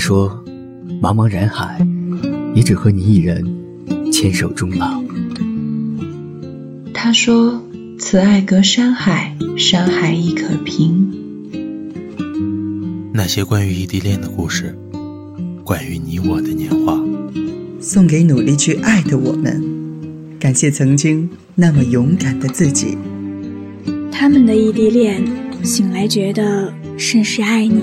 说：“茫茫人海，也只和你一人牵手终老。”他说：“此爱隔山海，山海亦可平。”那些关于异地恋的故事，关于你我的年华，送给努力去爱的我们。感谢曾经那么勇敢的自己。他们的异地恋，醒来觉得甚是爱你。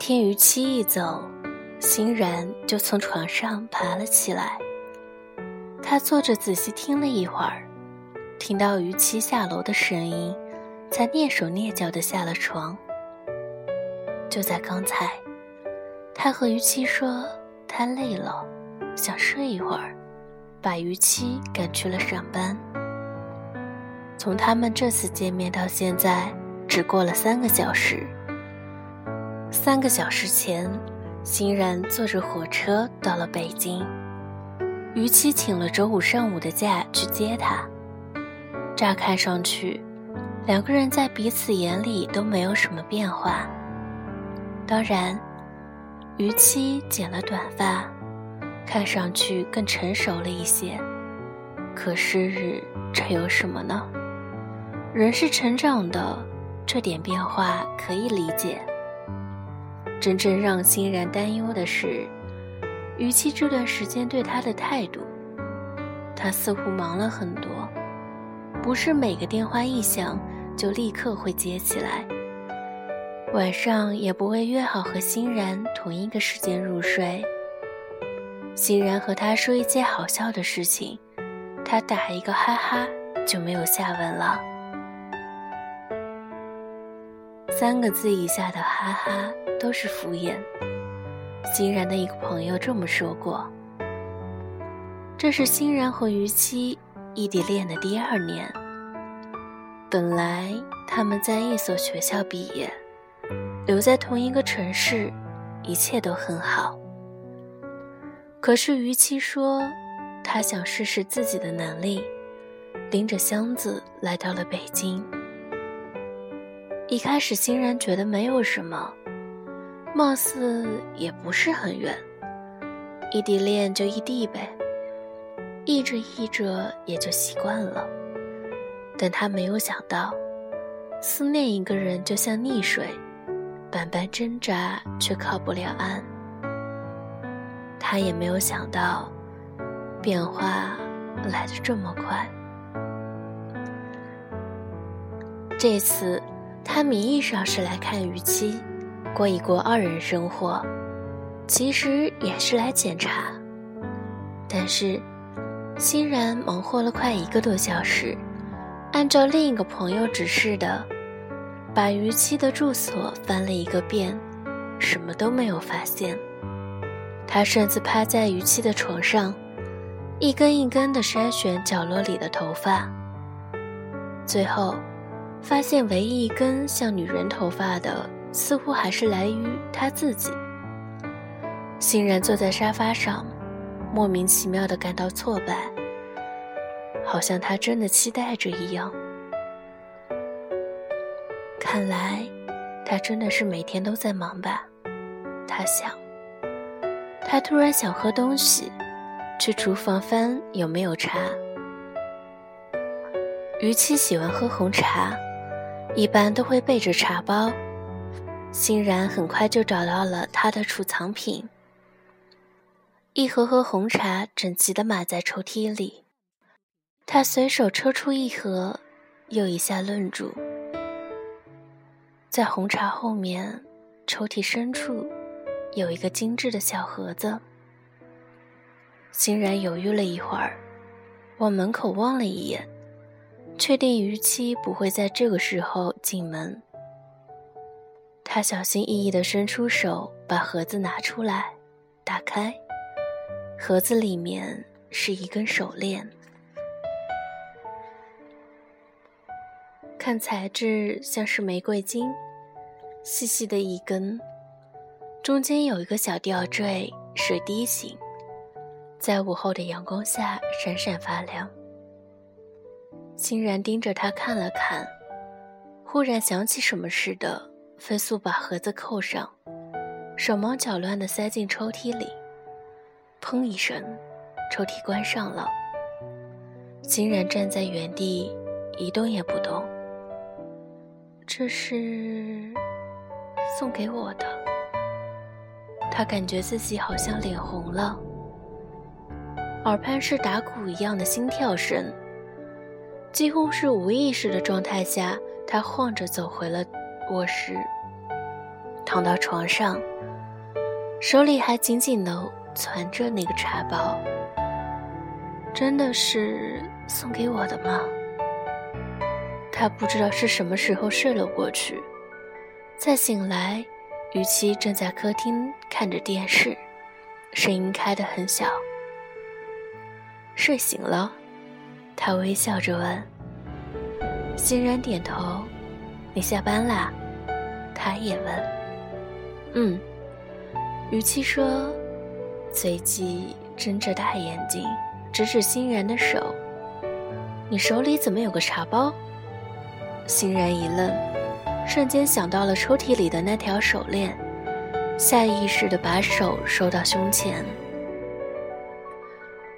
天于七一走，欣然就从床上爬了起来。他坐着仔细听了一会儿，听到于七下楼的声音，才蹑手蹑脚地下了床。就在刚才，他和于七说他累了，想睡一会儿，把于七赶去了上班。从他们这次见面到现在，只过了三个小时。三个小时前，欣然坐着火车到了北京。于七请了周五上午的假去接他。乍看上去，两个人在彼此眼里都没有什么变化。当然，于七剪了短发，看上去更成熟了一些。可是这有什么呢？人是成长的，这点变化可以理解。真正让欣然担忧的是，于七这段时间对他的态度。他似乎忙了很多，不是每个电话一响就立刻会接起来。晚上也不会约好和欣然同一个时间入睡。欣然和他说一件好笑的事情，他打一个哈哈就没有下文了。三个字以下的哈哈都是敷衍。欣然的一个朋友这么说过。这是欣然和于七异地恋的第二年。本来他们在一所学校毕业，留在同一个城市，一切都很好。可是于七说，他想试试自己的能力，拎着箱子来到了北京。一开始，欣然觉得没有什么，貌似也不是很远，异地恋就异地呗，异着异着也就习惯了。但他没有想到，思念一个人就像溺水，百般挣扎却靠不了岸。他也没有想到，变化来得这么快。这次。他名义上是来看于七，过一过二人生活，其实也是来检查。但是，欣然忙活了快一个多小时，按照另一个朋友指示的，把于七的住所翻了一个遍，什么都没有发现。他甚至趴在于七的床上，一根一根的筛选角落里的头发，最后。发现唯一一根像女人头发的，似乎还是来于他自己。欣然坐在沙发上，莫名其妙的感到挫败，好像他真的期待着一样。看来，他真的是每天都在忙吧？他想。他突然想喝东西，去厨房翻有没有茶。于七喜欢喝红茶。一般都会备着茶包，欣然很快就找到了他的储藏品，一盒盒红茶整齐地码在抽屉里。他随手抽出一盒，又一下愣住。在红茶后面，抽屉深处有一个精致的小盒子，欣然犹豫了一会儿，往门口望了一眼，确定逾期不会在这个时候进门。他小心翼翼地伸出手，把盒子拿出来，打开，盒子里面是一根手链，看材质像是玫瑰金，细细的一根，中间有一个小吊坠，水滴形，在午后的阳光下闪闪发亮。欣然盯着他看了看，忽然想起什么似的。飞速把盒子扣上，手忙脚乱地塞进抽屉里。砰一声，抽屉关上了。欣然站在原地，一动也不动。这是送给我的。他感觉自己好像脸红了，耳畔是打鼓一样的心跳声。几乎是无意识的状态下，他晃着走回了。卧室，躺到床上，手里还紧紧地攥着那个茶包。真的是送给我的吗？他不知道是什么时候睡了过去。再醒来，雨琪正在客厅看着电视，声音开得很小。睡醒了，他微笑着问。欣然点头。你下班啦？他也问。嗯，语气说，随即睁着大眼睛指指欣然的手。你手里怎么有个茶包？欣然一愣，瞬间想到了抽屉里的那条手链，下意识的把手收到胸前。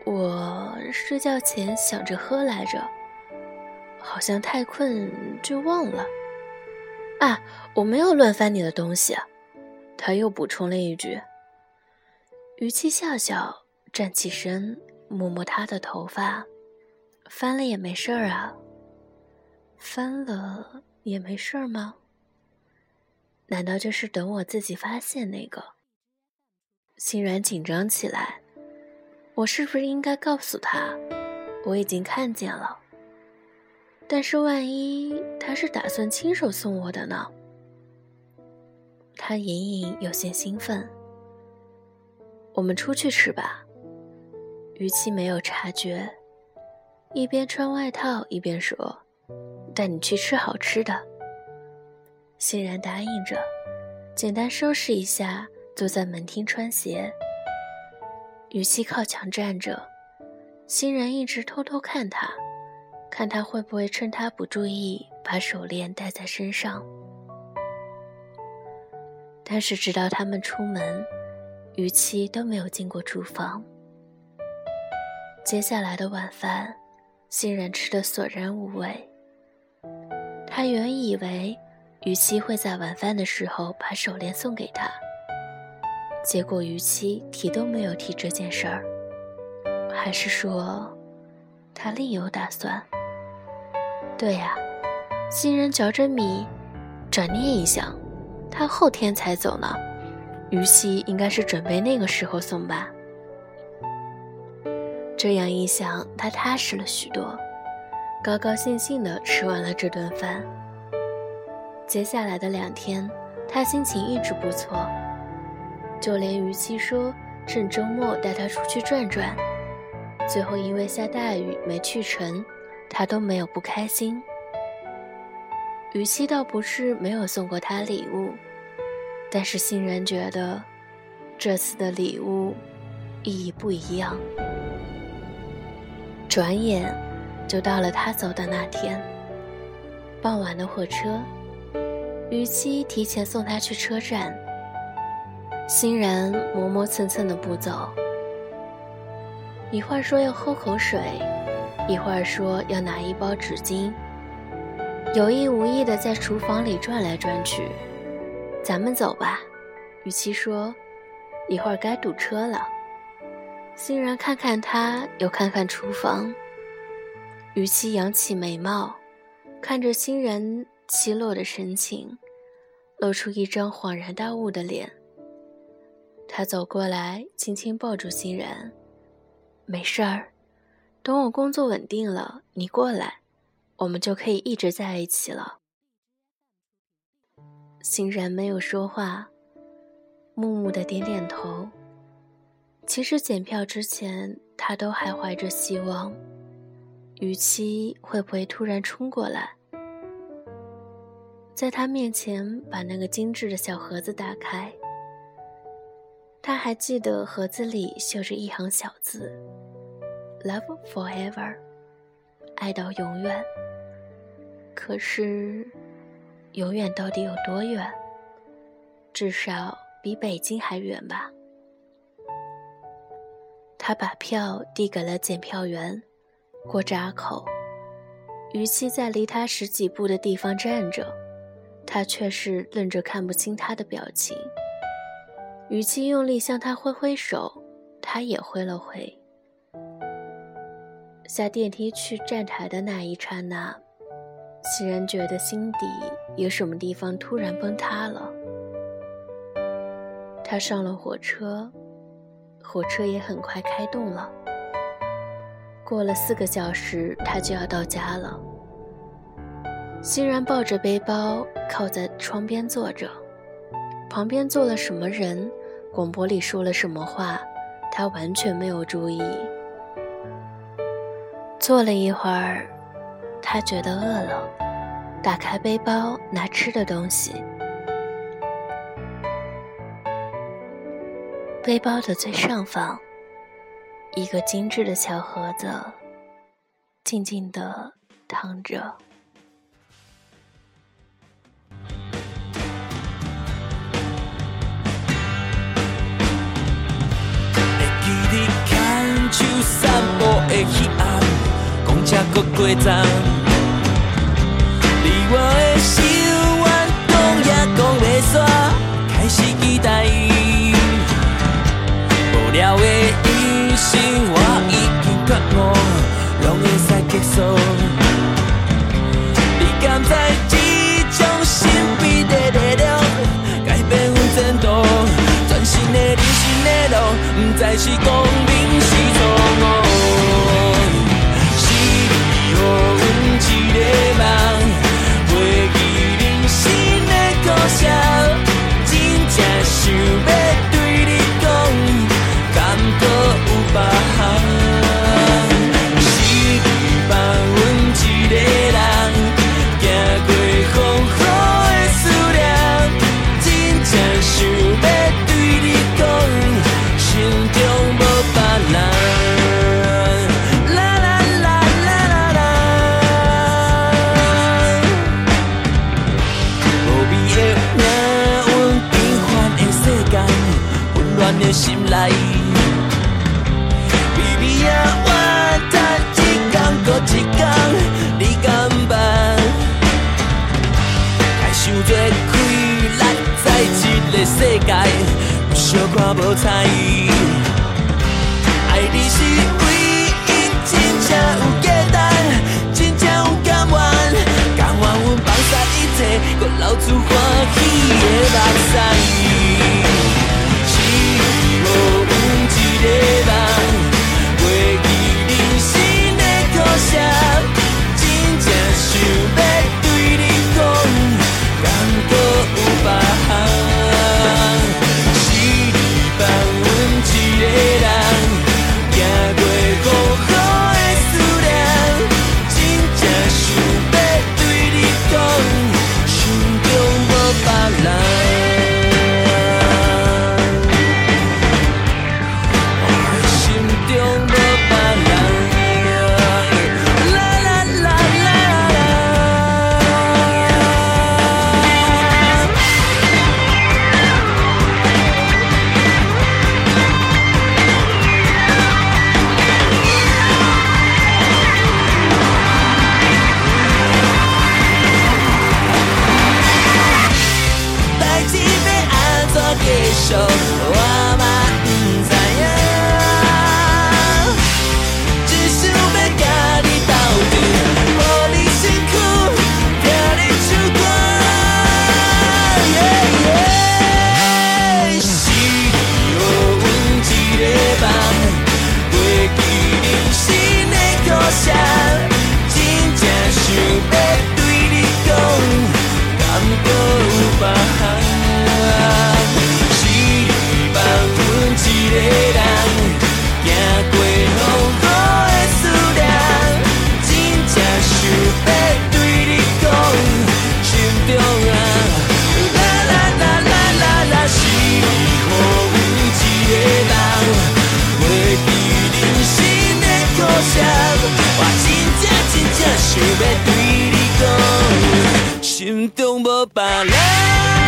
我睡觉前想着喝来着，好像太困就忘了。啊，我没有乱翻你的东西，他又补充了一句。语气笑笑，站起身，摸摸他的头发，翻了也没事儿啊。翻了也没事儿吗？难道就是等我自己发现那个？欣然紧张起来，我是不是应该告诉他，我已经看见了？但是万一他是打算亲手送我的呢？他隐隐有些兴奋。我们出去吃吧。于七没有察觉，一边穿外套一边说：“带你去吃好吃的。”欣然答应着，简单收拾一下，坐在门厅穿鞋。于七靠墙站着，欣然一直偷偷看他。看他会不会趁他不注意把手链戴在身上。但是直到他们出门，于七都没有进过厨房。接下来的晚饭，欣然吃得索然无味。他原以为于七会在晚饭的时候把手链送给他，结果于七提都没有提这件事儿，还是说他另有打算。对呀，新人嚼着米，转念一想，他后天才走呢，于西应该是准备那个时候送吧。这样一想，他踏实了许多，高高兴兴地吃完了这顿饭。接下来的两天，他心情一直不错，就连于七说趁周末带他出去转转，最后因为下大雨没去成。他都没有不开心。雨熙倒不是没有送过他礼物，但是欣然觉得这次的礼物意义不一样。转眼就到了他走的那天，傍晚的火车，雨熙提前送他去车站。欣然磨磨蹭蹭的步走，一会儿说要喝口水。一会儿说要拿一包纸巾，有意无意的在厨房里转来转去。咱们走吧，雨琦说。一会儿该堵车了。欣然看看他，又看看厨房。雨琦扬起眉毛，看着欣然凄落的神情，露出一张恍然大悟的脸。他走过来，轻轻抱住欣然。没事儿，等我工作稳定了，你过来，我们就可以一直在一起了。”欣然没有说话，木木的点点头。其实检票之前，他都还怀着希望，雨期会不会突然冲过来，在他面前把那个精致的小盒子打开。他还记得盒子里绣着一行小字：“Love forever，爱到永远。”可是。永远到底有多远？至少比北京还远吧。他把票递给了检票员，过闸口。于七在离他十几步的地方站着，他却是愣着看不清他的表情。于七用力向他挥挥手，他也挥了挥。下电梯去站台的那一刹那。欣然觉得心底有什么地方突然崩塌了。他上了火车，火车也很快开动了。过了四个小时，他就要到家了。欣然抱着背包靠在窗边坐着，旁边坐了什么人，广播里说了什么话，他完全没有注意。坐了一会儿。他觉得饿了，打开背包拿吃的东西。背包的最上方，一个精致的小盒子，静静地躺着。搁过站，你我的心愿讲也讲袂煞，开始期待。无聊的一生我已经觉悟，拢会使结束。你敢知这种神秘的力量，改变阮前途？全新的人生的路，不再是光明是错误。无彩想要对你讲心中无别人